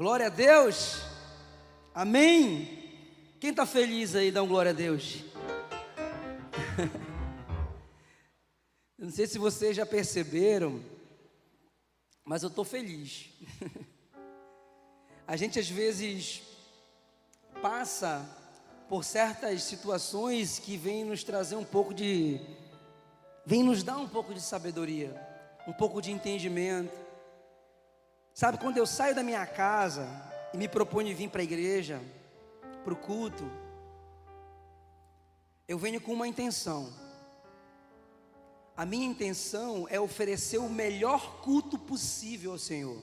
Glória a Deus. Amém. Quem está feliz aí, dá um glória a Deus. Eu não sei se vocês já perceberam, mas eu estou feliz. A gente às vezes passa por certas situações que vêm nos trazer um pouco de. vem nos dar um pouco de sabedoria, um pouco de entendimento. Sabe, quando eu saio da minha casa e me proponho vir para a igreja, para o culto, eu venho com uma intenção. A minha intenção é oferecer o melhor culto possível ao Senhor.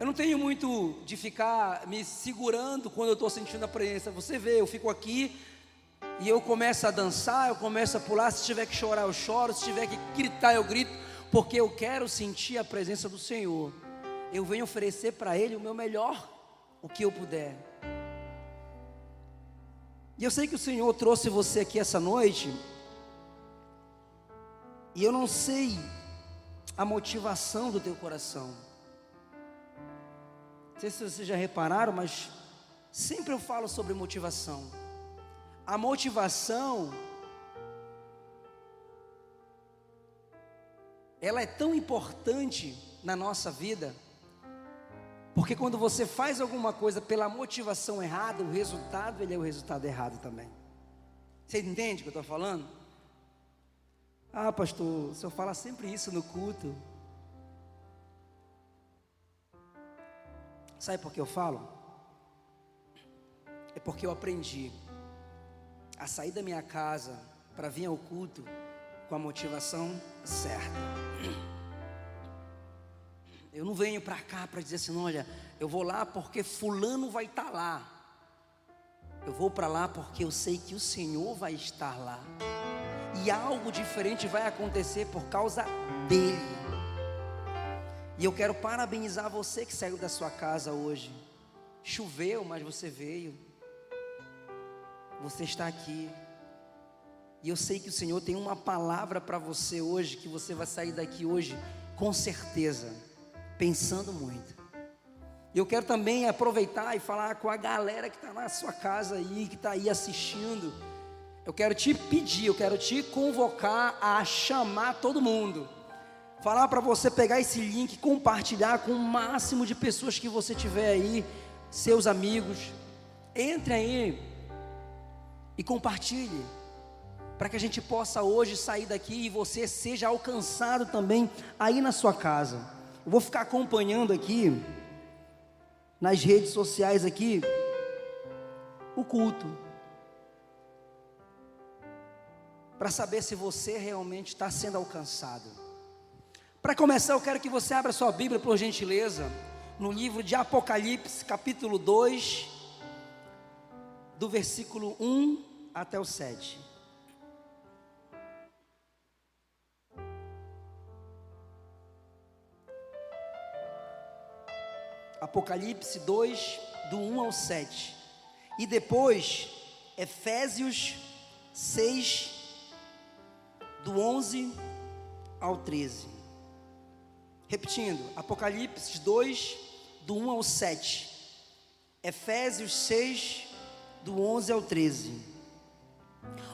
Eu não tenho muito de ficar me segurando quando eu estou sentindo a presença. Você vê, eu fico aqui e eu começo a dançar, eu começo a pular. Se tiver que chorar, eu choro. Se tiver que gritar, eu grito, porque eu quero sentir a presença do Senhor. Eu venho oferecer para Ele o meu melhor, o que eu puder. E eu sei que o Senhor trouxe você aqui essa noite, e eu não sei a motivação do teu coração. Não sei se vocês já repararam, mas sempre eu falo sobre motivação. A motivação ela é tão importante na nossa vida, porque quando você faz alguma coisa pela motivação errada, o resultado ele é o resultado errado também. Você entende o que eu estou falando? Ah, pastor, o senhor fala sempre isso no culto. Sabe por que eu falo? É porque eu aprendi a sair da minha casa para vir ao culto com a motivação certa. Eu não venho para cá para dizer assim, olha, eu vou lá porque fulano vai estar tá lá. Eu vou para lá porque eu sei que o Senhor vai estar lá. E algo diferente vai acontecer por causa dele. E eu quero parabenizar você que saiu da sua casa hoje. Choveu, mas você veio. Você está aqui. E eu sei que o Senhor tem uma palavra para você hoje, que você vai sair daqui hoje com certeza, pensando muito. E eu quero também aproveitar e falar com a galera que está na sua casa aí, que está aí assistindo. Eu quero te pedir, eu quero te convocar a chamar todo mundo falar para você pegar esse link, compartilhar com o máximo de pessoas que você tiver aí, seus amigos. Entre aí e compartilhe, para que a gente possa hoje sair daqui e você seja alcançado também aí na sua casa. Eu vou ficar acompanhando aqui nas redes sociais aqui o culto. Para saber se você realmente está sendo alcançado. Para começar, eu quero que você abra sua Bíblia, por gentileza, no livro de Apocalipse, capítulo 2, do versículo 1 até o 7. Apocalipse 2, do 1 ao 7. E depois, Efésios 6, do 11 ao 13. Repetindo, Apocalipse 2, do 1 ao 7. Efésios 6, do 11 ao 13.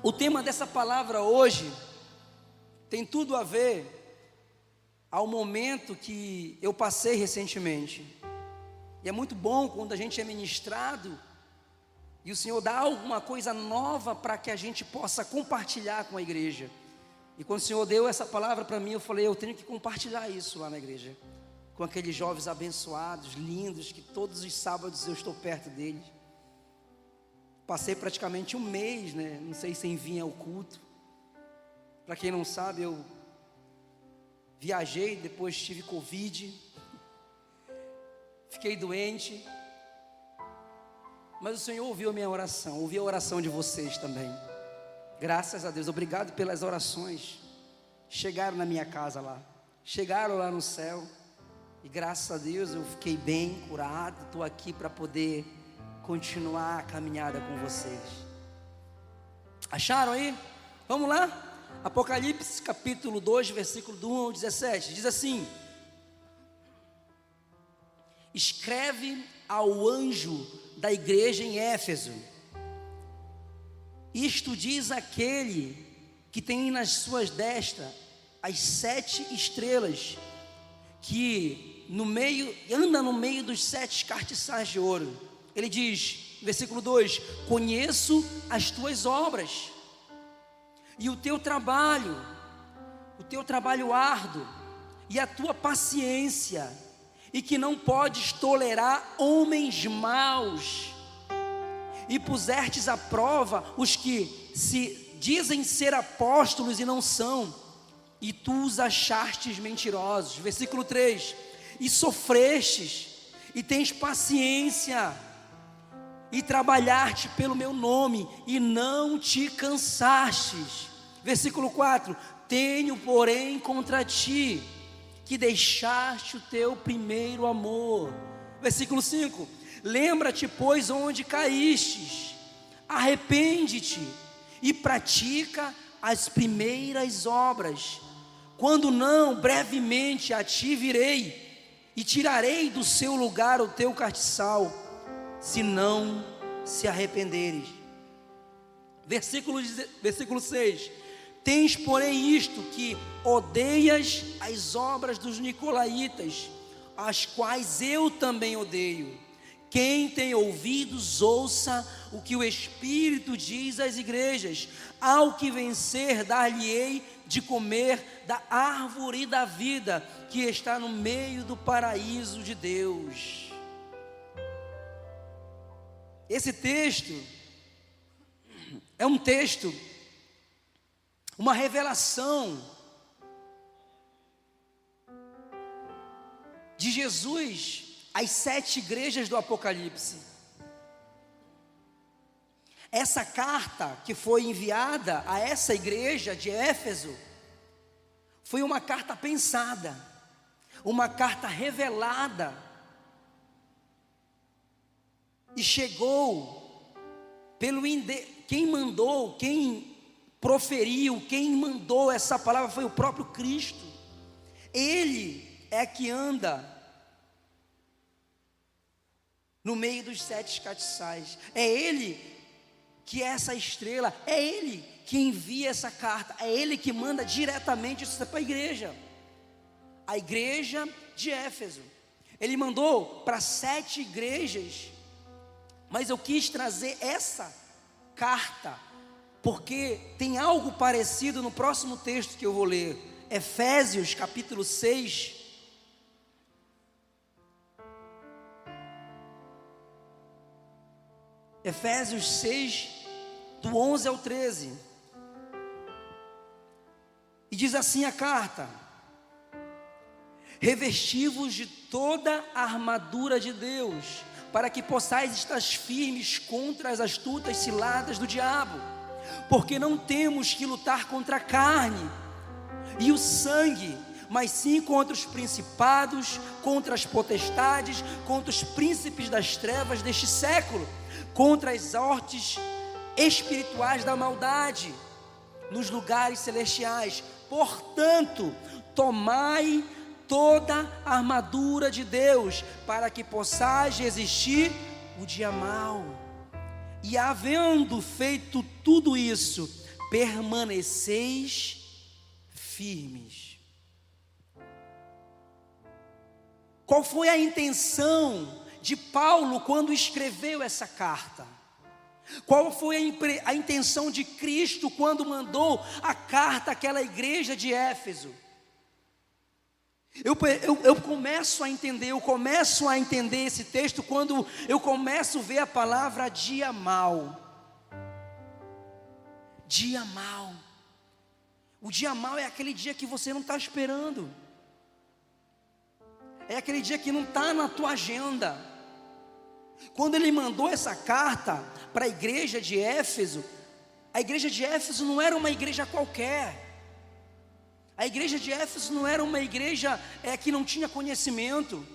O tema dessa palavra hoje tem tudo a ver ao momento que eu passei recentemente. E é muito bom quando a gente é ministrado e o Senhor dá alguma coisa nova para que a gente possa compartilhar com a igreja. E quando o Senhor deu essa palavra para mim, eu falei, eu tenho que compartilhar isso lá na igreja. Com aqueles jovens abençoados, lindos, que todos os sábados eu estou perto deles. Passei praticamente um mês, né? Não sei sem vir ao culto. Para quem não sabe, eu viajei, depois tive Covid. Fiquei doente. Mas o Senhor ouviu a minha oração, ouviu a oração de vocês também. Graças a Deus, obrigado pelas orações. Chegaram na minha casa lá, chegaram lá no céu. E graças a Deus eu fiquei bem, curado. Estou aqui para poder continuar a caminhada com vocês. Acharam aí? Vamos lá? Apocalipse capítulo 2, versículo do 1 ao 17. Diz assim: escreve ao anjo da igreja em Éfeso: Isto diz aquele que tem nas suas destas as sete estrelas, que no meio anda no meio dos sete cartiçais de ouro. Ele diz, versículo 2: Conheço as tuas obras e o teu trabalho, o teu trabalho árduo e a tua paciência, e que não podes tolerar homens maus, e pusertes à prova os que se dizem ser apóstolos e não são, e tu os achastes mentirosos. Versículo 3: E sofrestes, e tens paciência, e trabalhaste pelo meu nome, e não te cansastes. Versículo 4: Tenho, porém, contra ti que deixaste o teu primeiro amor. Versículo 5: Lembra-te, pois, onde caístes, arrepende-te e pratica as primeiras obras. Quando não, brevemente a ti virei e tirarei do seu lugar o teu castiçal, se não se arrependeres. Versículo, versículo 6: Tens, porém, isto que odeias as obras dos nicolaítas, as quais eu também odeio. Quem tem ouvidos, ouça o que o Espírito diz às igrejas. Ao que vencer, dar-lhe-ei de comer da árvore da vida que está no meio do paraíso de Deus. Esse texto é um texto uma revelação de Jesus às sete igrejas do Apocalipse. Essa carta que foi enviada a essa igreja de Éfeso foi uma carta pensada, uma carta revelada, e chegou pelo quem mandou, quem proferiu, quem mandou essa palavra foi o próprio Cristo. Ele é que anda no meio dos sete catiçais. É Ele que é essa estrela, é Ele que envia essa carta, é Ele que manda diretamente isso para a igreja. A igreja de Éfeso. Ele mandou para sete igrejas, mas eu quis trazer essa carta porque tem algo parecido no próximo texto que eu vou ler, Efésios capítulo 6. Efésios 6, do 11 ao 13. E diz assim a carta: Revestivos de toda a armadura de Deus, para que possais estar firmes contra as astutas ciladas do diabo porque não temos que lutar contra a carne e o sangue, mas sim contra os principados, contra as potestades, contra os príncipes das trevas deste século, contra as hortes espirituais da maldade nos lugares celestiais. Portanto, tomai toda a armadura de Deus, para que possais resistir o dia mau e havendo feito tudo isso, permaneceis firmes. Qual foi a intenção de Paulo quando escreveu essa carta? Qual foi a, intenção de Cristo quando mandou a carta àquela igreja de Éfeso? Eu, eu, eu, começo a entender, eu começo a entender esse texto quando eu começo a ver a palavra dia mal. Dia mal. O dia mal é aquele dia que você não está esperando. É aquele dia que não está na tua agenda. Quando ele mandou essa carta para a igreja de Éfeso, a igreja de Éfeso não era uma igreja qualquer. A igreja de Éfeso não era uma igreja é, que não tinha conhecimento.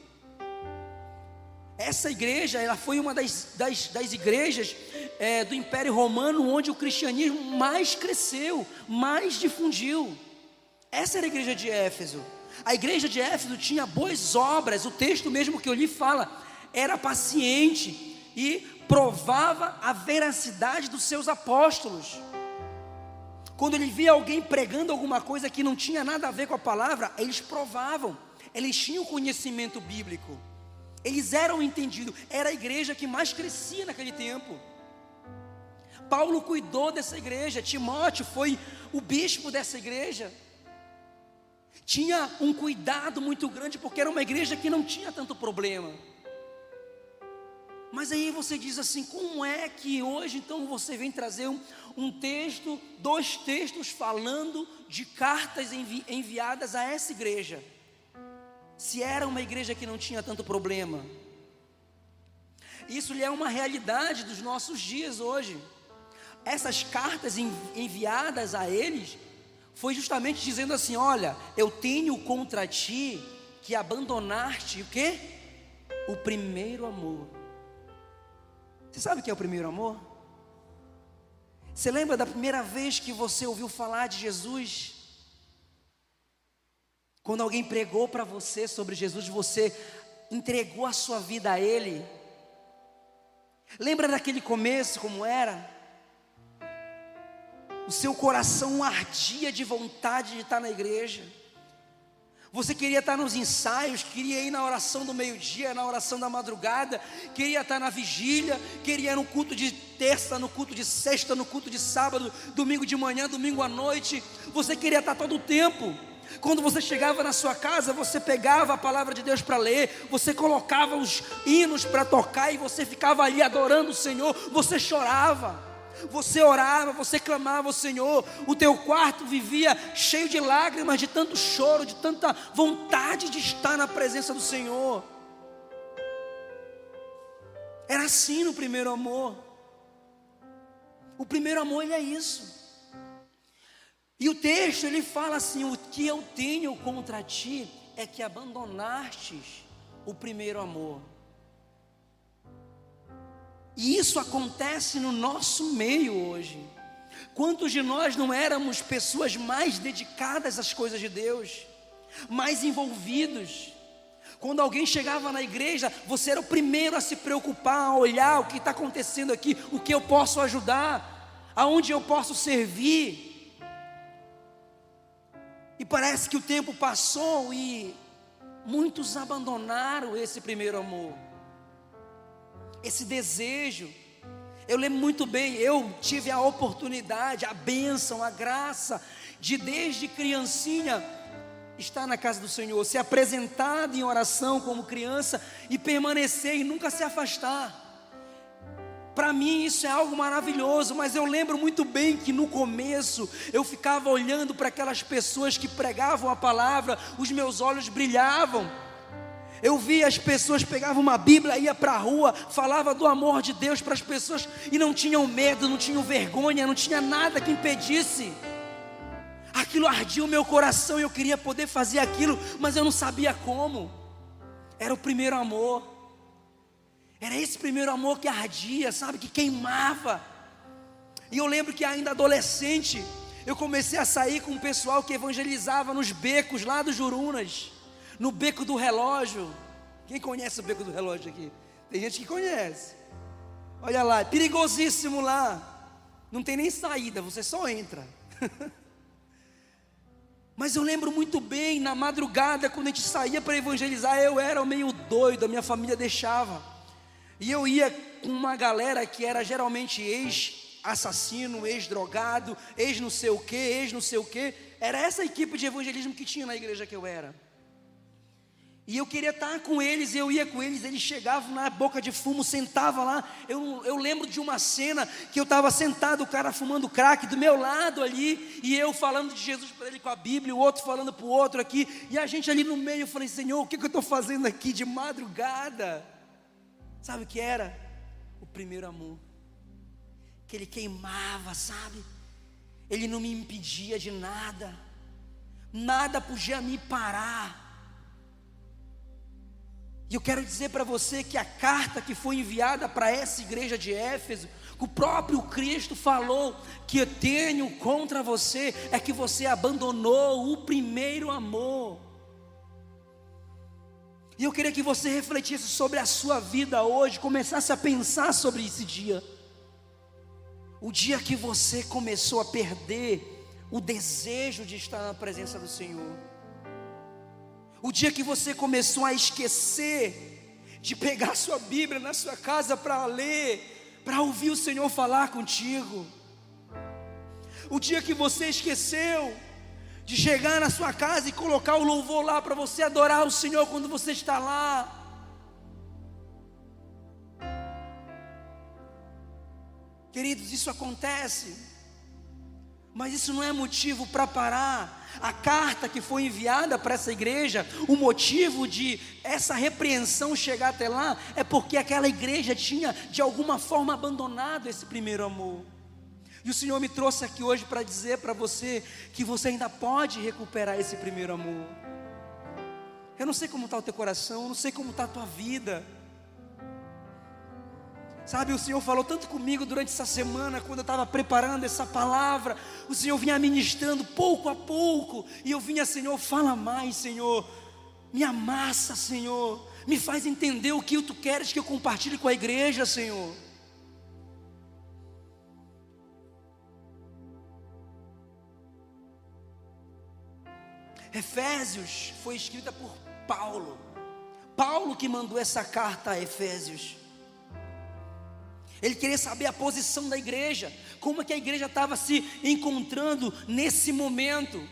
Essa igreja, ela foi uma das, das, das igrejas é, do Império Romano onde o cristianismo mais cresceu, mais difundiu. Essa era a igreja de Éfeso. A igreja de Éfeso tinha boas obras, o texto mesmo que eu lhe fala, era paciente e provava a veracidade dos seus apóstolos. Quando ele via alguém pregando alguma coisa que não tinha nada a ver com a palavra, eles provavam, eles tinham conhecimento bíblico, eles eram entendidos, era a igreja que mais crescia naquele tempo. Paulo cuidou dessa igreja, Timóteo foi o bispo dessa igreja. Tinha um cuidado muito grande, porque era uma igreja que não tinha tanto problema. Mas aí você diz assim: como é que hoje então você vem trazer um, um texto, dois textos falando de cartas envi enviadas a essa igreja? Se era uma igreja que não tinha tanto problema. Isso lhe é uma realidade dos nossos dias hoje. Essas cartas enviadas a eles foi justamente dizendo assim: olha, eu tenho contra ti que abandonaste o quê? O primeiro amor. Você sabe o que é o primeiro amor? Você lembra da primeira vez que você ouviu falar de Jesus? Quando alguém pregou para você sobre Jesus, você entregou a sua vida a Ele. Lembra daquele começo como era? O seu coração ardia de vontade de estar na igreja. Você queria estar nos ensaios, queria ir na oração do meio-dia, na oração da madrugada, queria estar na vigília, queria ir no culto de terça, no culto de sexta, no culto de sábado, domingo de manhã, domingo à noite. Você queria estar todo o tempo. Quando você chegava na sua casa, você pegava a palavra de Deus para ler, você colocava os hinos para tocar e você ficava ali adorando o Senhor, você chorava. Você orava, você clamava ao Senhor, o teu quarto vivia cheio de lágrimas, de tanto choro, de tanta vontade de estar na presença do Senhor. Era assim no primeiro amor. O primeiro amor ele é isso. E o texto ele fala assim: o que eu tenho contra ti é que abandonastes o primeiro amor. E isso acontece no nosso meio hoje. Quantos de nós não éramos pessoas mais dedicadas às coisas de Deus, mais envolvidos? Quando alguém chegava na igreja, você era o primeiro a se preocupar, a olhar o que está acontecendo aqui, o que eu posso ajudar, aonde eu posso servir. E parece que o tempo passou e muitos abandonaram esse primeiro amor esse desejo. Eu lembro muito bem, eu tive a oportunidade, a bênção, a graça de desde criancinha estar na casa do Senhor, ser apresentado em oração como criança e permanecer e nunca se afastar. Para mim isso é algo maravilhoso, mas eu lembro muito bem que no começo eu ficava olhando para aquelas pessoas que pregavam a palavra, os meus olhos brilhavam. Eu via as pessoas pegavam uma Bíblia, ia para a rua, falava do amor de Deus para as pessoas e não tinham medo, não tinham vergonha, não tinha nada que impedisse. Aquilo ardia o meu coração e eu queria poder fazer aquilo, mas eu não sabia como. Era o primeiro amor. Era esse primeiro amor que ardia, sabe, que queimava. E eu lembro que ainda adolescente, eu comecei a sair com um pessoal que evangelizava nos becos lá dos Jurunas no beco do relógio. Quem conhece o beco do relógio aqui? Tem gente que conhece. Olha lá, é perigosíssimo lá. Não tem nem saída, você só entra. Mas eu lembro muito bem, na madrugada, quando a gente saía para evangelizar, eu era meio doido, a minha família deixava. E eu ia com uma galera que era geralmente ex-assassino, ex-drogado, ex-não sei o que, ex-não sei o que. Era essa equipe de evangelismo que tinha na igreja que eu era. E eu queria estar com eles, eu ia com eles, eles chegavam na boca de fumo, sentava lá. Eu, eu lembro de uma cena que eu estava sentado, o cara fumando crack do meu lado ali, e eu falando de Jesus para ele com a Bíblia, o outro falando para o outro aqui, e a gente ali no meio, eu falei, Senhor, o que, que eu estou fazendo aqui de madrugada? Sabe o que era? O primeiro amor, que ele queimava, sabe? Ele não me impedia de nada, nada podia me parar e eu quero dizer para você que a carta que foi enviada para essa igreja de Éfeso, o próprio Cristo falou que eu tenho contra você é que você abandonou o primeiro amor. E eu queria que você refletisse sobre a sua vida hoje, começasse a pensar sobre esse dia. O dia que você começou a perder o desejo de estar na presença do Senhor. O dia que você começou a esquecer de pegar sua Bíblia na sua casa para ler, para ouvir o Senhor falar contigo. O dia que você esqueceu de chegar na sua casa e colocar o louvor lá para você adorar o Senhor quando você está lá. Queridos, isso acontece, mas isso não é motivo para parar. A carta que foi enviada para essa igreja, o motivo de essa repreensão chegar até lá, é porque aquela igreja tinha de alguma forma abandonado esse primeiro amor. E o Senhor me trouxe aqui hoje para dizer para você que você ainda pode recuperar esse primeiro amor. Eu não sei como está o teu coração, eu não sei como está a tua vida. Sabe, o Senhor falou tanto comigo durante essa semana, quando eu estava preparando essa palavra. O Senhor vinha ministrando pouco a pouco, e eu vinha, Senhor, fala mais, Senhor. Me amassa, Senhor. Me faz entender o que tu queres que eu compartilhe com a igreja, Senhor. Efésios foi escrita por Paulo. Paulo que mandou essa carta a Efésios. Ele queria saber a posição da igreja, como é que a igreja estava se encontrando nesse momento.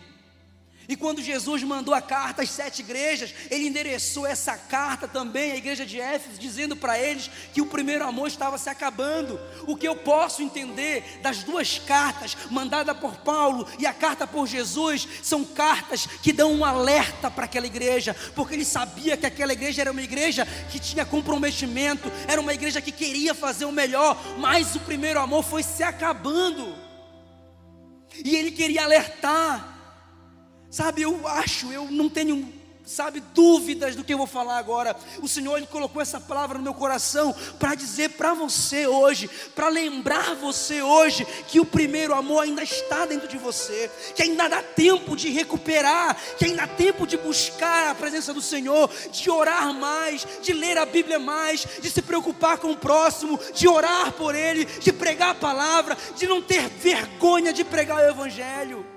E quando Jesus mandou a carta às sete igrejas, ele endereçou essa carta também à igreja de Éfeso, dizendo para eles que o primeiro amor estava se acabando. O que eu posso entender das duas cartas, mandada por Paulo e a carta por Jesus, são cartas que dão um alerta para aquela igreja, porque ele sabia que aquela igreja era uma igreja que tinha comprometimento, era uma igreja que queria fazer o melhor, mas o primeiro amor foi se acabando. E ele queria alertar Sabe, eu acho, eu não tenho, sabe, dúvidas do que eu vou falar agora. O Senhor ele colocou essa palavra no meu coração para dizer para você hoje, para lembrar você hoje que o primeiro amor ainda está dentro de você, que ainda dá tempo de recuperar, que ainda dá tempo de buscar a presença do Senhor, de orar mais, de ler a Bíblia mais, de se preocupar com o próximo, de orar por ele, de pregar a palavra, de não ter vergonha de pregar o evangelho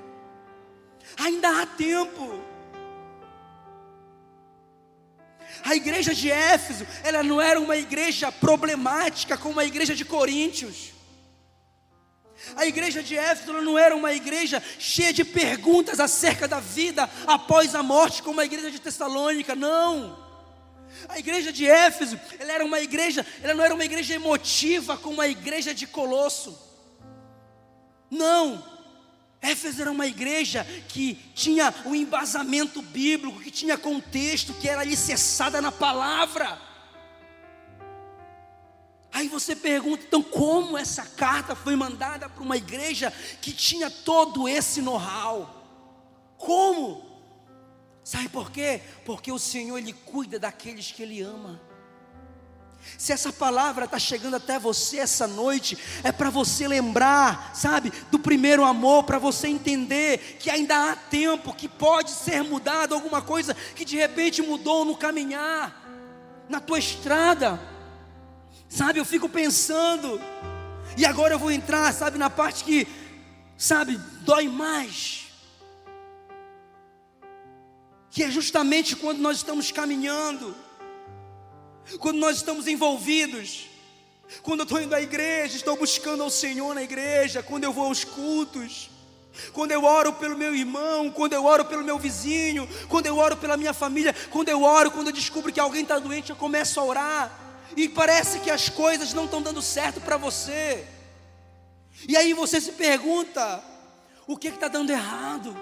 ainda há tempo. A igreja de Éfeso, ela não era uma igreja problemática como a igreja de Coríntios. A igreja de Éfeso não era uma igreja cheia de perguntas acerca da vida após a morte, como a igreja de Tessalônica, não. A igreja de Éfeso, ela era uma igreja, ela não era uma igreja emotiva como a igreja de Colosso. Não. Éfeso era uma igreja que tinha um embasamento bíblico, que tinha contexto, que era alicerçada na palavra. Aí você pergunta, então, como essa carta foi mandada para uma igreja que tinha todo esse know-how? Como? Sabe por quê? Porque o Senhor, Ele cuida daqueles que Ele ama. Se essa palavra está chegando até você essa noite, é para você lembrar, sabe, do primeiro amor, para você entender que ainda há tempo, que pode ser mudado alguma coisa que de repente mudou no caminhar, na tua estrada, sabe? Eu fico pensando, e agora eu vou entrar, sabe, na parte que, sabe, dói mais, que é justamente quando nós estamos caminhando quando nós estamos envolvidos, quando eu estou indo à igreja, estou buscando ao Senhor na igreja, quando eu vou aos cultos, quando eu oro pelo meu irmão, quando eu oro pelo meu vizinho, quando eu oro pela minha família, quando eu oro, quando eu descubro que alguém está doente, eu começo a orar, e parece que as coisas não estão dando certo para você, e aí você se pergunta: o que está dando errado?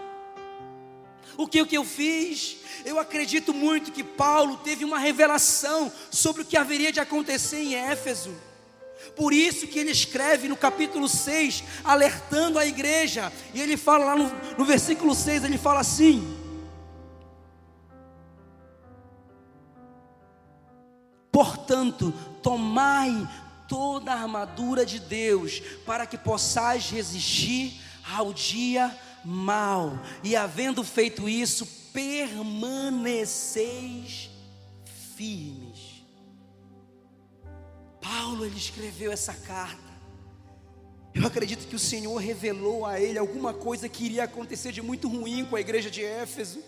O que, o que eu fiz? Eu acredito muito que Paulo teve uma revelação sobre o que haveria de acontecer em Éfeso. Por isso que ele escreve no capítulo 6, alertando a igreja, e ele fala lá no, no versículo 6, ele fala assim: Portanto, tomai toda a armadura de Deus, para que possais resistir ao dia mal, e havendo feito isso, permaneceis firmes. Paulo ele escreveu essa carta. Eu acredito que o Senhor revelou a ele alguma coisa que iria acontecer de muito ruim com a igreja de Éfeso.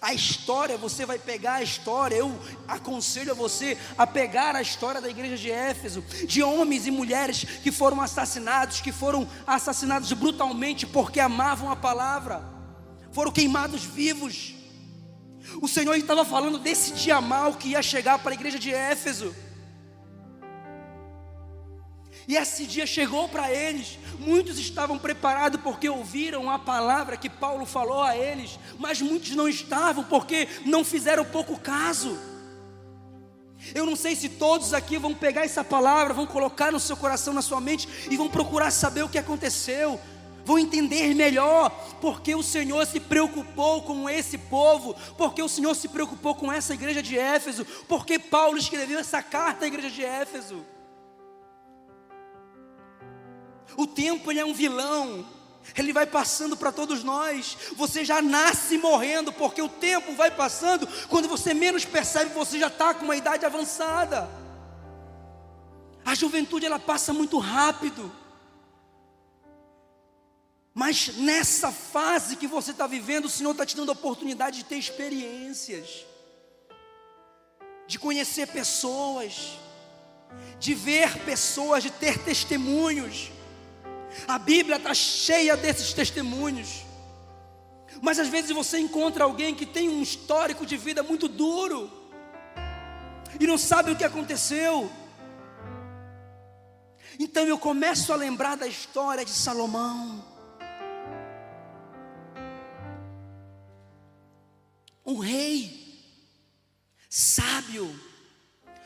A história, você vai pegar a história, eu aconselho a você a pegar a história da igreja de Éfeso, de homens e mulheres que foram assassinados, que foram assassinados brutalmente porque amavam a palavra, foram queimados vivos. O Senhor estava falando desse dia mal que ia chegar para a igreja de Éfeso. E esse dia chegou para eles. Muitos estavam preparados porque ouviram a palavra que Paulo falou a eles, mas muitos não estavam porque não fizeram pouco caso. Eu não sei se todos aqui vão pegar essa palavra, vão colocar no seu coração, na sua mente e vão procurar saber o que aconteceu. Vão entender melhor porque o Senhor se preocupou com esse povo, porque o Senhor se preocupou com essa igreja de Éfeso, porque Paulo escreveu essa carta à igreja de Éfeso. O tempo ele é um vilão. Ele vai passando para todos nós. Você já nasce morrendo, porque o tempo vai passando. Quando você menos percebe, você já está com uma idade avançada. A juventude ela passa muito rápido. Mas nessa fase que você está vivendo, o Senhor está te dando a oportunidade de ter experiências, de conhecer pessoas, de ver pessoas, de ter testemunhos. A Bíblia está cheia desses testemunhos. Mas às vezes você encontra alguém que tem um histórico de vida muito duro e não sabe o que aconteceu. Então eu começo a lembrar da história de Salomão. Um rei sábio,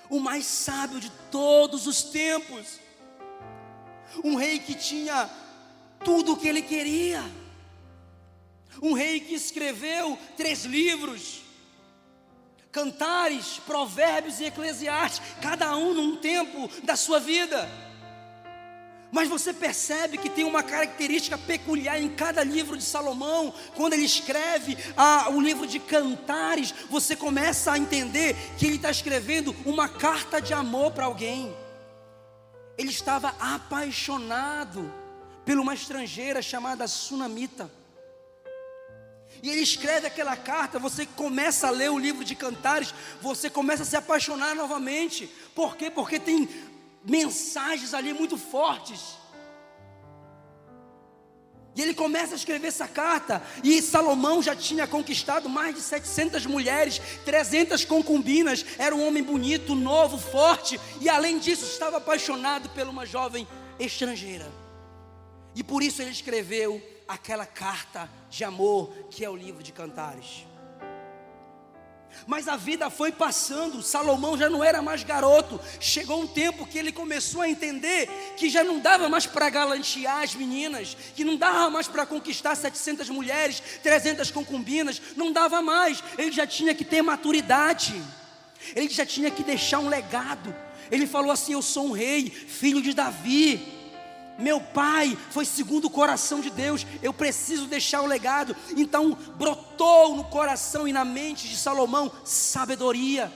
o mais sábio de todos os tempos um rei que tinha tudo o que ele queria, um rei que escreveu três livros, Cantares, Provérbios e Eclesiastes, cada um num tempo da sua vida. Mas você percebe que tem uma característica peculiar em cada livro de Salomão, quando ele escreve o livro de Cantares, você começa a entender que ele está escrevendo uma carta de amor para alguém. Ele estava apaixonado por uma estrangeira chamada Sunamita. E ele escreve aquela carta, você começa a ler o livro de Cantares, você começa a se apaixonar novamente. Por quê? Porque tem mensagens ali muito fortes. E ele começa a escrever essa carta, e Salomão já tinha conquistado mais de 700 mulheres, 300 concubinas, era um homem bonito, novo, forte, e além disso estava apaixonado por uma jovem estrangeira. E por isso ele escreveu aquela carta de amor que é o livro de Cantares. Mas a vida foi passando, Salomão já não era mais garoto. Chegou um tempo que ele começou a entender que já não dava mais para galantear as meninas, que não dava mais para conquistar 700 mulheres, 300 concubinas, não dava mais. Ele já tinha que ter maturidade, ele já tinha que deixar um legado. Ele falou assim: Eu sou um rei, filho de Davi. Meu pai foi segundo o coração de Deus, eu preciso deixar o legado. Então brotou no coração e na mente de Salomão sabedoria.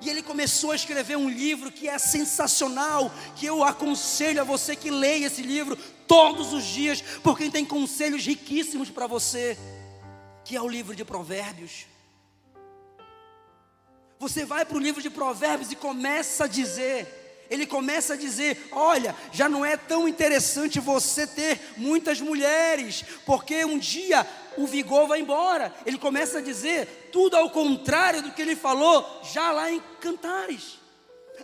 E ele começou a escrever um livro que é sensacional, que eu aconselho a você que leia esse livro todos os dias, porque tem conselhos riquíssimos para você, que é o livro de Provérbios. Você vai para o livro de Provérbios e começa a dizer: ele começa a dizer: Olha, já não é tão interessante você ter muitas mulheres, porque um dia o vigor vai embora. Ele começa a dizer tudo ao contrário do que ele falou já lá em Cantares.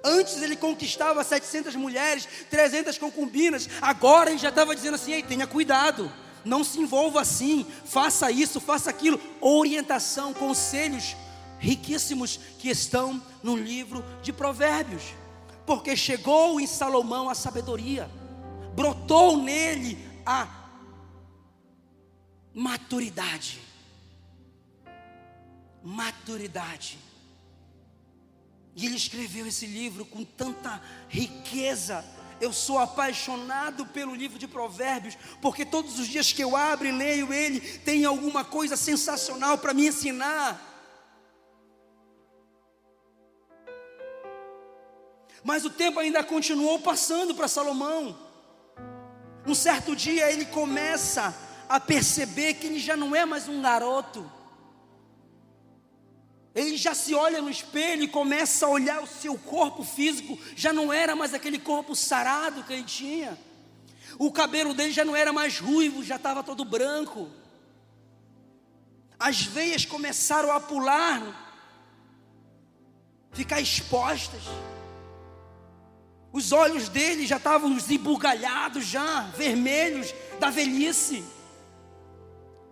Antes ele conquistava 700 mulheres, 300 concubinas, agora ele já estava dizendo assim: Ei, tenha cuidado, não se envolva assim, faça isso, faça aquilo. Orientação, conselhos riquíssimos que estão no livro de Provérbios porque chegou em Salomão a sabedoria, brotou nele a maturidade. Maturidade. E ele escreveu esse livro com tanta riqueza. Eu sou apaixonado pelo livro de Provérbios, porque todos os dias que eu abro e leio ele, tem alguma coisa sensacional para me ensinar. Mas o tempo ainda continuou passando para Salomão. Um certo dia ele começa a perceber que ele já não é mais um garoto. Ele já se olha no espelho e começa a olhar o seu corpo físico, já não era mais aquele corpo sarado que ele tinha. O cabelo dele já não era mais ruivo, já estava todo branco. As veias começaram a pular, ficar expostas. Os olhos dele já estavam embugalhados, já vermelhos da velhice.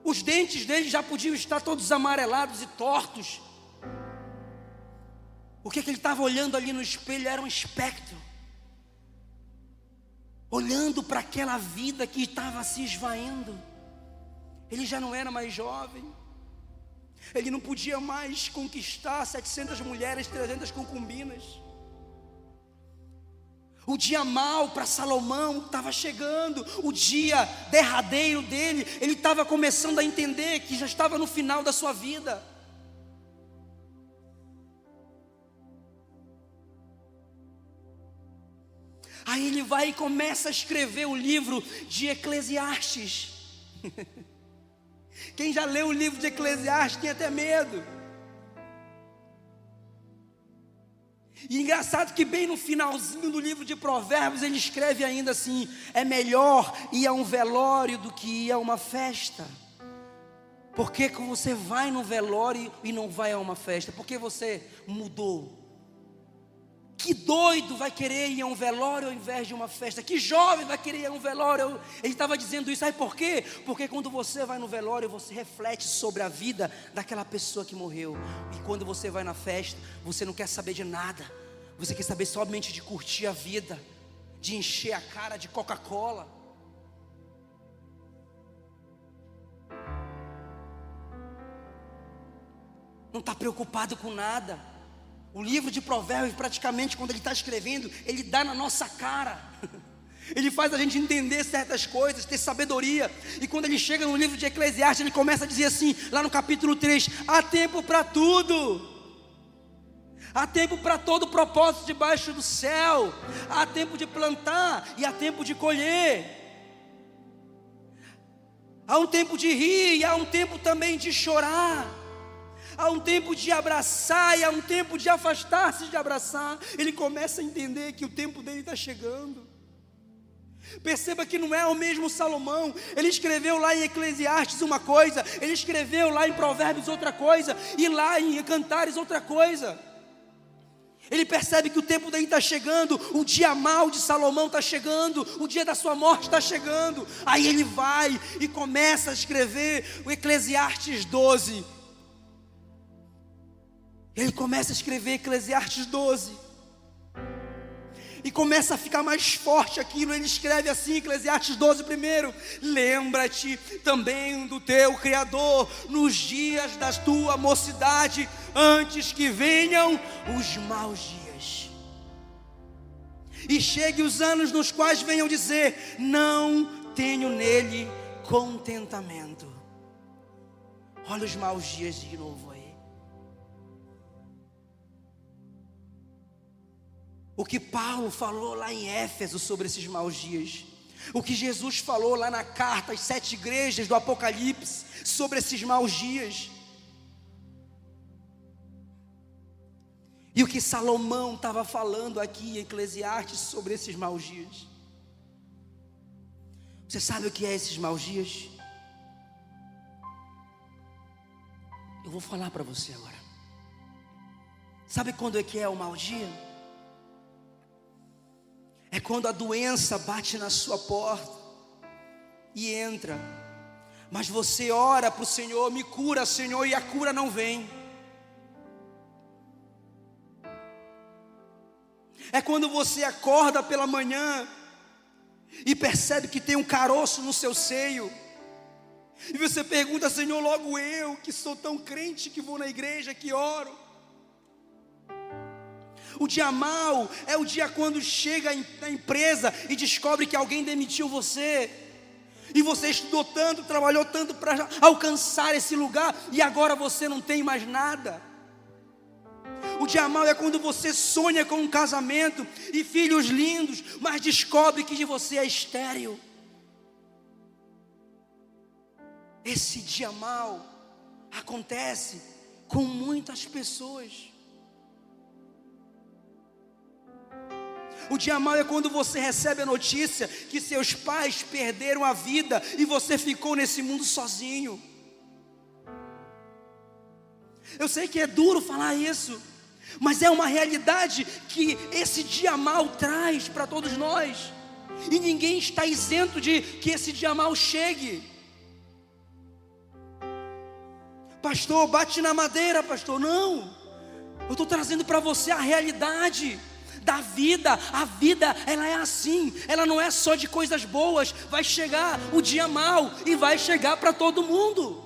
Os dentes dele já podiam estar todos amarelados e tortos. O que, que ele estava olhando ali no espelho era um espectro. Olhando para aquela vida que estava se esvaindo. Ele já não era mais jovem. Ele não podia mais conquistar 700 mulheres, 300 concubinas. O dia mal para Salomão estava chegando, o dia derradeiro dele, ele estava começando a entender que já estava no final da sua vida. Aí ele vai e começa a escrever o livro de Eclesiastes. Quem já leu o livro de Eclesiastes tem até medo. E engraçado que bem no finalzinho do livro de Provérbios ele escreve ainda assim: é melhor ir a um velório do que ir a uma festa. Por que, você vai no velório e não vai a uma festa? Porque você mudou. Que doido vai querer ir a um velório ao invés de uma festa? Que jovem vai querer ir a um velório? Ele estava dizendo isso, sabe por quê? Porque quando você vai no velório, você reflete sobre a vida daquela pessoa que morreu. E quando você vai na festa, você não quer saber de nada. Você quer saber somente de curtir a vida, de encher a cara de Coca-Cola. Não está preocupado com nada. O livro de Provérbios, praticamente, quando ele está escrevendo, ele dá na nossa cara. Ele faz a gente entender certas coisas, ter sabedoria. E quando ele chega no livro de Eclesiastes, ele começa a dizer assim, lá no capítulo 3: há tempo para tudo. Há tempo para todo propósito debaixo do céu. Há tempo de plantar e há tempo de colher. Há um tempo de rir e há um tempo também de chorar há um tempo de abraçar e há um tempo de afastar-se de abraçar. Ele começa a entender que o tempo dele está chegando. Perceba que não é o mesmo Salomão. Ele escreveu lá em Eclesiastes uma coisa, ele escreveu lá em Provérbios outra coisa, e lá em Cantares outra coisa. Ele percebe que o tempo dele está chegando, o dia mal de Salomão está chegando, o dia da sua morte está chegando. Aí ele vai e começa a escrever o Eclesiastes 12. Ele começa a escrever Eclesiastes 12. E começa a ficar mais forte aquilo. Ele escreve assim, Eclesiastes 12, primeiro: Lembra-te também do teu Criador nos dias da tua mocidade, antes que venham os maus dias. E chegue os anos nos quais venham dizer: Não tenho nele contentamento. Olha os maus dias de novo O que Paulo falou lá em Éfeso sobre esses maus dias. O que Jesus falou lá na carta às sete igrejas do Apocalipse sobre esses maus dias. E o que Salomão estava falando aqui em Eclesiastes sobre esses maus dias. Você sabe o que é esses maus dias? Eu vou falar para você agora. Sabe quando é que é o mau dia? É quando a doença bate na sua porta e entra. Mas você ora para o Senhor, me cura, Senhor, e a cura não vem. É quando você acorda pela manhã e percebe que tem um caroço no seu seio. E você pergunta, Senhor, logo eu, que sou tão crente, que vou na igreja, que oro. O dia mal é o dia quando chega na empresa e descobre que alguém demitiu você. E você estudou tanto, trabalhou tanto para alcançar esse lugar e agora você não tem mais nada. O dia mal é quando você sonha com um casamento e filhos lindos, mas descobre que de você é estéril. Esse dia mal acontece com muitas pessoas. O dia mal é quando você recebe a notícia que seus pais perderam a vida e você ficou nesse mundo sozinho. Eu sei que é duro falar isso, mas é uma realidade que esse dia mal traz para todos nós. E ninguém está isento de que esse dia mal chegue. Pastor, bate na madeira, pastor. Não. Eu estou trazendo para você a realidade da vida. A vida, ela é assim. Ela não é só de coisas boas. Vai chegar o dia mal e vai chegar para todo mundo.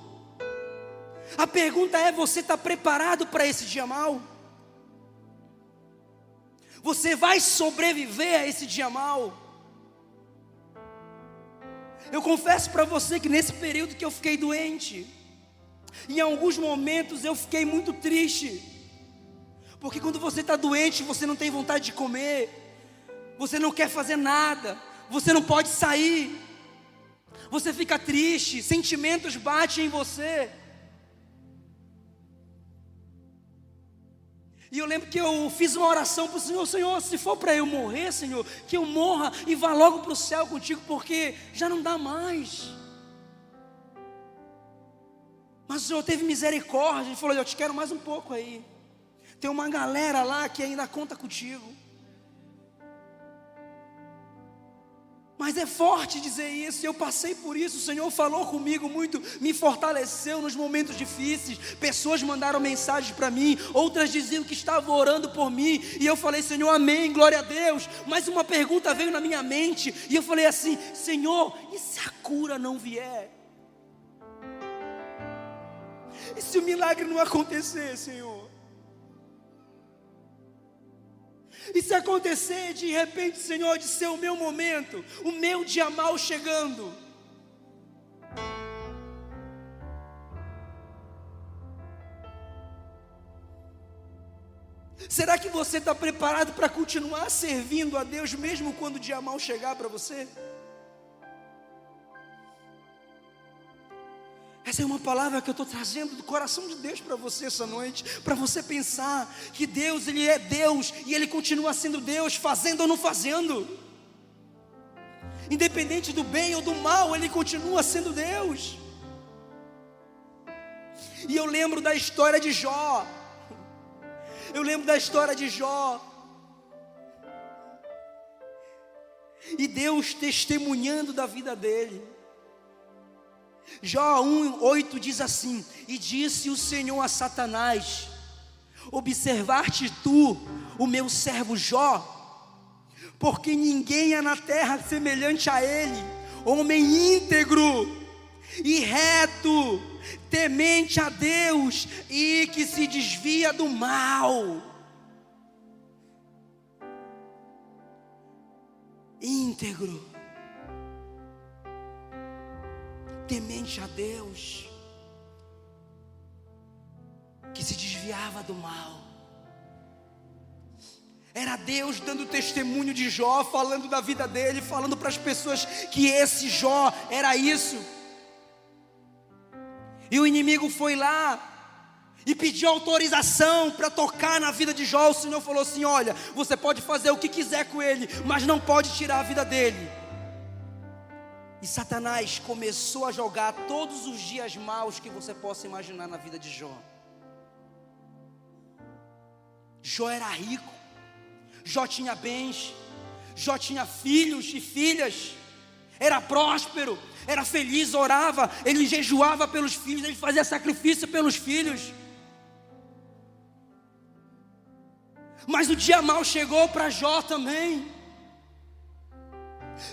A pergunta é: você está preparado para esse dia mal? Você vai sobreviver a esse dia mal? Eu confesso para você que nesse período que eu fiquei doente, em alguns momentos eu fiquei muito triste, porque quando você está doente, você não tem vontade de comer, você não quer fazer nada, você não pode sair, você fica triste, sentimentos batem em você. E eu lembro que eu fiz uma oração para o Senhor, Senhor, se for para eu morrer, Senhor, que eu morra e vá logo para o céu contigo, porque já não dá mais. Mas o Senhor teve misericórdia e falou: Eu te quero mais um pouco aí. Tem uma galera lá que ainda conta contigo. Mas é forte dizer isso, eu passei por isso, o Senhor falou comigo muito, me fortaleceu nos momentos difíceis. Pessoas mandaram mensagens para mim, outras diziam que estavam orando por mim, e eu falei, Senhor, amém, glória a Deus. Mas uma pergunta veio na minha mente, e eu falei assim: Senhor, e se a cura não vier? E se o milagre não acontecer, Senhor? E se acontecer de repente, Senhor, de ser o meu momento, o meu dia mal chegando? Será que você está preparado para continuar servindo a Deus mesmo quando o dia mal chegar para você? Essa é uma palavra que eu estou trazendo do coração de Deus para você essa noite, para você pensar que Deus, Ele é Deus e Ele continua sendo Deus, fazendo ou não fazendo. Independente do bem ou do mal, Ele continua sendo Deus. E eu lembro da história de Jó. Eu lembro da história de Jó. E Deus testemunhando da vida dele. Jó 1:8 diz assim: E disse o Senhor a Satanás: Observar-te tu, o meu servo Jó, porque ninguém é na terra semelhante a ele, homem íntegro e reto, temente a Deus e que se desvia do mal. Íntegro temente a Deus, que se desviava do mal. Era Deus dando testemunho de Jó, falando da vida dele, falando para as pessoas que esse Jó era isso. E o inimigo foi lá e pediu autorização para tocar na vida de Jó. O Senhor falou assim: Olha, você pode fazer o que quiser com ele, mas não pode tirar a vida dele. E Satanás começou a jogar todos os dias maus que você possa imaginar na vida de Jó. Jó era rico, Jó tinha bens, Jó tinha filhos e filhas, era próspero, era feliz, orava, ele jejuava pelos filhos, ele fazia sacrifício pelos filhos. Mas o dia mal chegou para Jó também.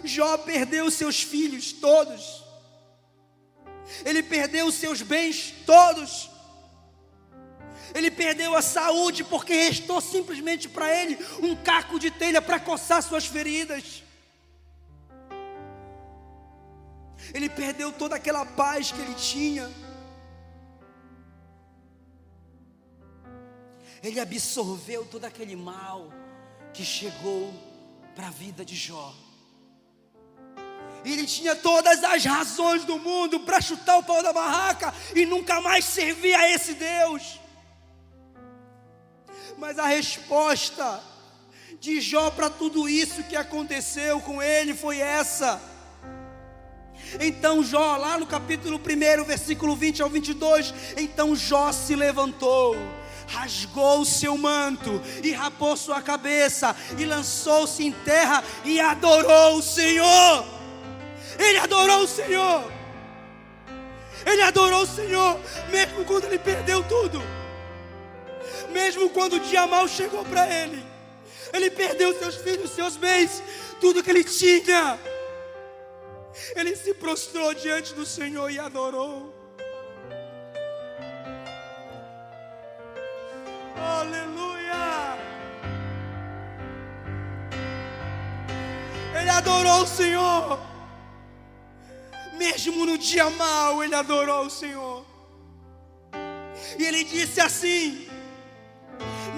Jó perdeu seus filhos todos, ele perdeu os seus bens todos, ele perdeu a saúde porque restou simplesmente para ele um caco de telha para coçar suas feridas. Ele perdeu toda aquela paz que ele tinha. ele absorveu todo aquele mal que chegou para a vida de Jó. Ele tinha todas as razões do mundo para chutar o pau da barraca e nunca mais servir a esse Deus. Mas a resposta de Jó para tudo isso que aconteceu com ele foi essa. Então Jó, lá no capítulo 1, versículo 20 ao 22, então Jó se levantou, rasgou o seu manto e rapou sua cabeça e lançou-se em terra e adorou o Senhor. Ele adorou o Senhor. Ele adorou o Senhor, mesmo quando ele perdeu tudo. Mesmo quando o dia mal chegou para ele. Ele perdeu seus filhos, seus bens, tudo que ele tinha. Ele se prostrou diante do Senhor e adorou. Aleluia! Ele adorou o Senhor. Mesmo no dia mau, ele adorou o Senhor. E ele disse assim: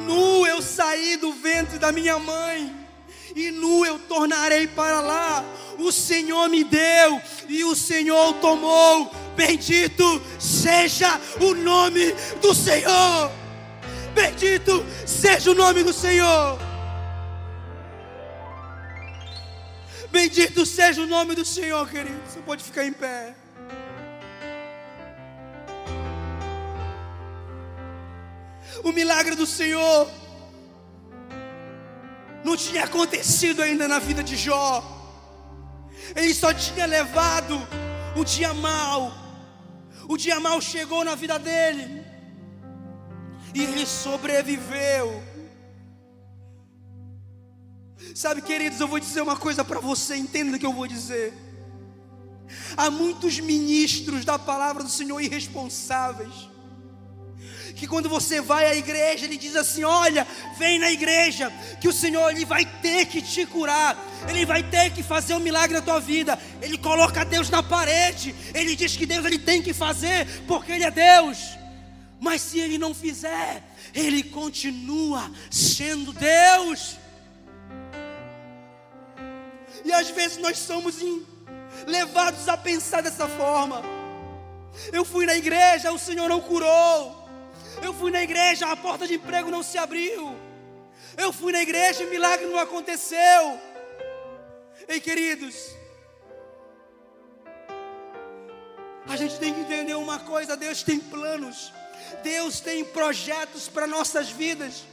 Nu eu saí do ventre da minha mãe, e nu eu tornarei para lá. O Senhor me deu e o Senhor tomou. Bendito seja o nome do Senhor. Bendito seja o nome do Senhor. Bendito seja o nome do Senhor, querido. Você pode ficar em pé. O milagre do Senhor não tinha acontecido ainda na vida de Jó. Ele só tinha levado o dia mal. O dia mal chegou na vida dele. E ele sobreviveu. Sabe, queridos, eu vou dizer uma coisa para você, entenda o que eu vou dizer. Há muitos ministros da palavra do Senhor irresponsáveis que quando você vai à igreja, ele diz assim: Olha, vem na igreja, que o Senhor ele vai ter que te curar, ele vai ter que fazer um milagre na tua vida. Ele coloca Deus na parede, ele diz que Deus ele tem que fazer, porque Ele é Deus. Mas se ele não fizer, ele continua sendo Deus. E às vezes nós somos levados a pensar dessa forma. Eu fui na igreja, o Senhor não curou. Eu fui na igreja, a porta de emprego não se abriu. Eu fui na igreja e milagre não aconteceu. Ei, queridos, a gente tem que entender uma coisa: Deus tem planos, Deus tem projetos para nossas vidas.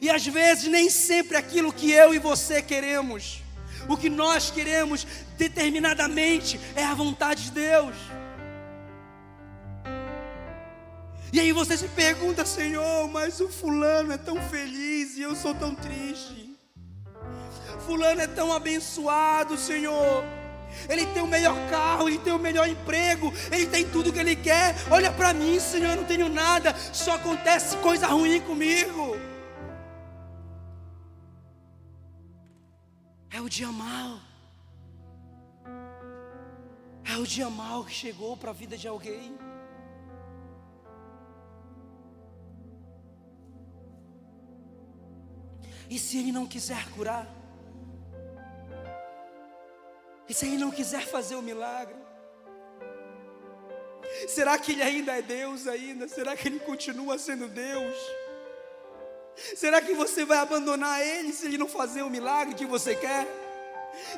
E às vezes nem sempre aquilo que eu e você queremos, o que nós queremos determinadamente é a vontade de Deus. E aí você se pergunta, Senhor, mas o fulano é tão feliz e eu sou tão triste. Fulano é tão abençoado, Senhor. Ele tem o melhor carro, ele tem o melhor emprego, ele tem tudo que ele quer. Olha para mim, Senhor, eu não tenho nada, só acontece coisa ruim comigo. O dia mal. É o dia mal que chegou para a vida de alguém. E se Ele não quiser curar? E se Ele não quiser fazer o milagre? Será que Ele ainda é Deus ainda? Será que Ele continua sendo Deus? Será que você vai abandonar Ele se Ele não fazer o milagre que você quer?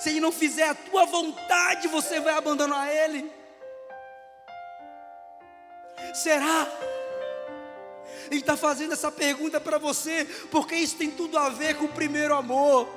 Se Ele não fizer a tua vontade, você vai abandonar Ele? Será? Ele está fazendo essa pergunta para você, porque isso tem tudo a ver com o primeiro amor.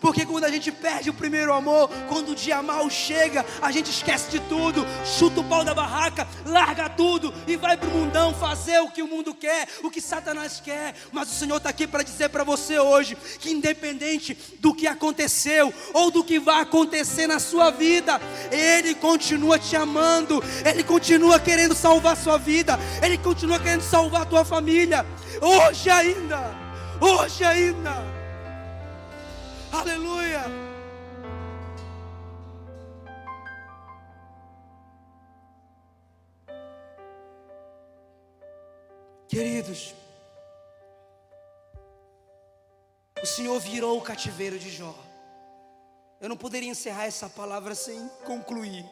Porque quando a gente perde o primeiro amor, quando o dia mal chega, a gente esquece de tudo, chuta o pau da barraca, larga tudo e vai para o mundão fazer o que o mundo quer, o que Satanás quer. Mas o Senhor está aqui para dizer para você hoje que, independente do que aconteceu ou do que vai acontecer na sua vida, Ele continua te amando, Ele continua querendo salvar sua vida, Ele continua querendo salvar a tua família. Hoje ainda, hoje ainda. Aleluia. Queridos, o Senhor virou o cativeiro de Jó. Eu não poderia encerrar essa palavra sem concluir.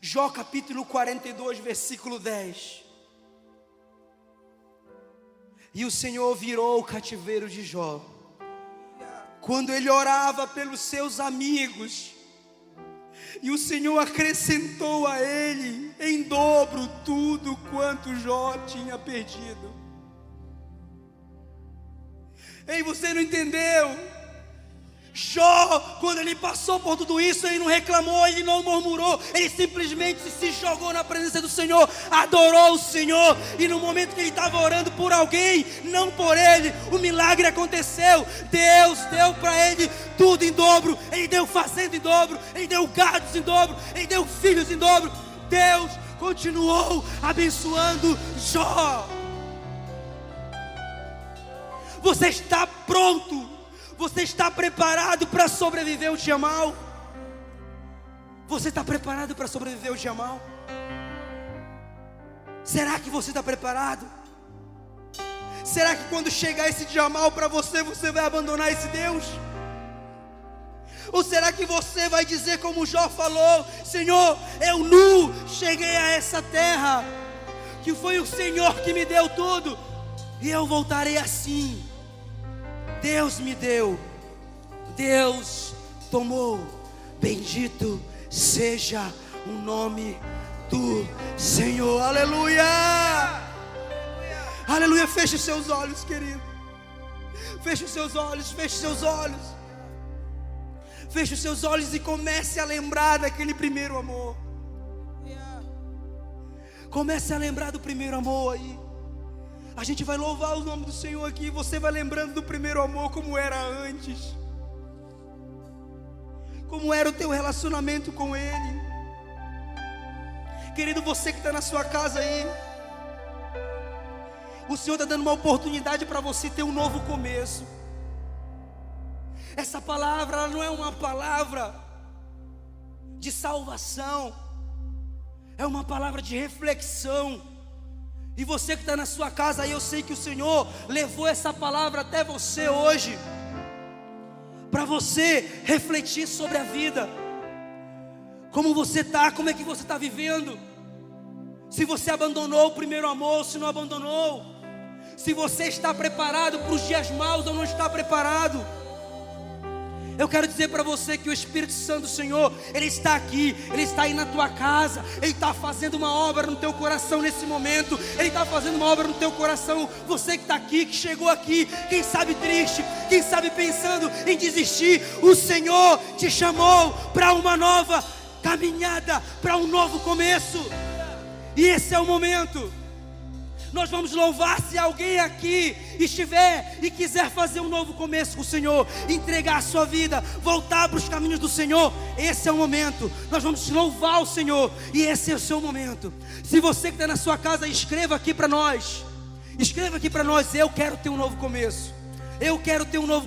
Jó capítulo 42, versículo 10. E o Senhor virou o cativeiro de Jó. Quando ele orava pelos seus amigos, e o Senhor acrescentou a ele em dobro tudo quanto Jó tinha perdido. Ei, você não entendeu? Jó, quando ele passou por tudo isso, ele não reclamou, ele não murmurou, ele simplesmente se jogou na presença do Senhor, adorou o Senhor, e no momento que ele estava orando por alguém, não por ele, o milagre aconteceu. Deus deu para ele tudo em dobro, ele deu fazenda em dobro, ele deu gados em dobro, ele deu filhos em dobro. Deus continuou abençoando Jó. Você está pronto? Você está preparado para sobreviver o dia mal? Você está preparado para sobreviver o dia mal? Será que você está preparado? Será que quando chegar esse dia mal para você, você vai abandonar esse Deus? Ou será que você vai dizer como Jó falou: Senhor, eu nu cheguei a essa terra, que foi o Senhor que me deu tudo, e eu voltarei assim. Deus me deu, Deus tomou. Bendito seja o nome do Senhor. Aleluia! Aleluia! Feche os seus olhos, querido. Feche os seus olhos, feche os seus olhos. Feche os seus olhos e comece a lembrar daquele primeiro amor. Comece a lembrar do primeiro amor aí. A gente vai louvar o nome do Senhor aqui. Você vai lembrando do primeiro amor como era antes. Como era o teu relacionamento com Ele. Querido, você que está na sua casa aí. O Senhor está dando uma oportunidade para você ter um novo começo. Essa palavra não é uma palavra de salvação, é uma palavra de reflexão. E você que está na sua casa eu sei que o Senhor levou essa palavra até você hoje, para você refletir sobre a vida. Como você está, como é que você está vivendo? Se você abandonou o primeiro amor, se não abandonou, se você está preparado para os dias maus ou não está preparado. Eu quero dizer para você que o Espírito Santo do Senhor, Ele está aqui, Ele está aí na tua casa, Ele está fazendo uma obra no teu coração nesse momento, Ele está fazendo uma obra no teu coração. Você que está aqui, que chegou aqui, quem sabe triste, quem sabe pensando em desistir, o Senhor te chamou para uma nova caminhada, para um novo começo, e esse é o momento. Nós vamos louvar se alguém aqui estiver e quiser fazer um novo começo com o Senhor, entregar a sua vida, voltar para os caminhos do Senhor. Esse é o momento. Nós vamos louvar o Senhor e esse é o seu momento. Se você que está na sua casa, escreva aqui para nós. Escreva aqui para nós. Eu quero ter um novo começo. Eu quero ter um novo começo.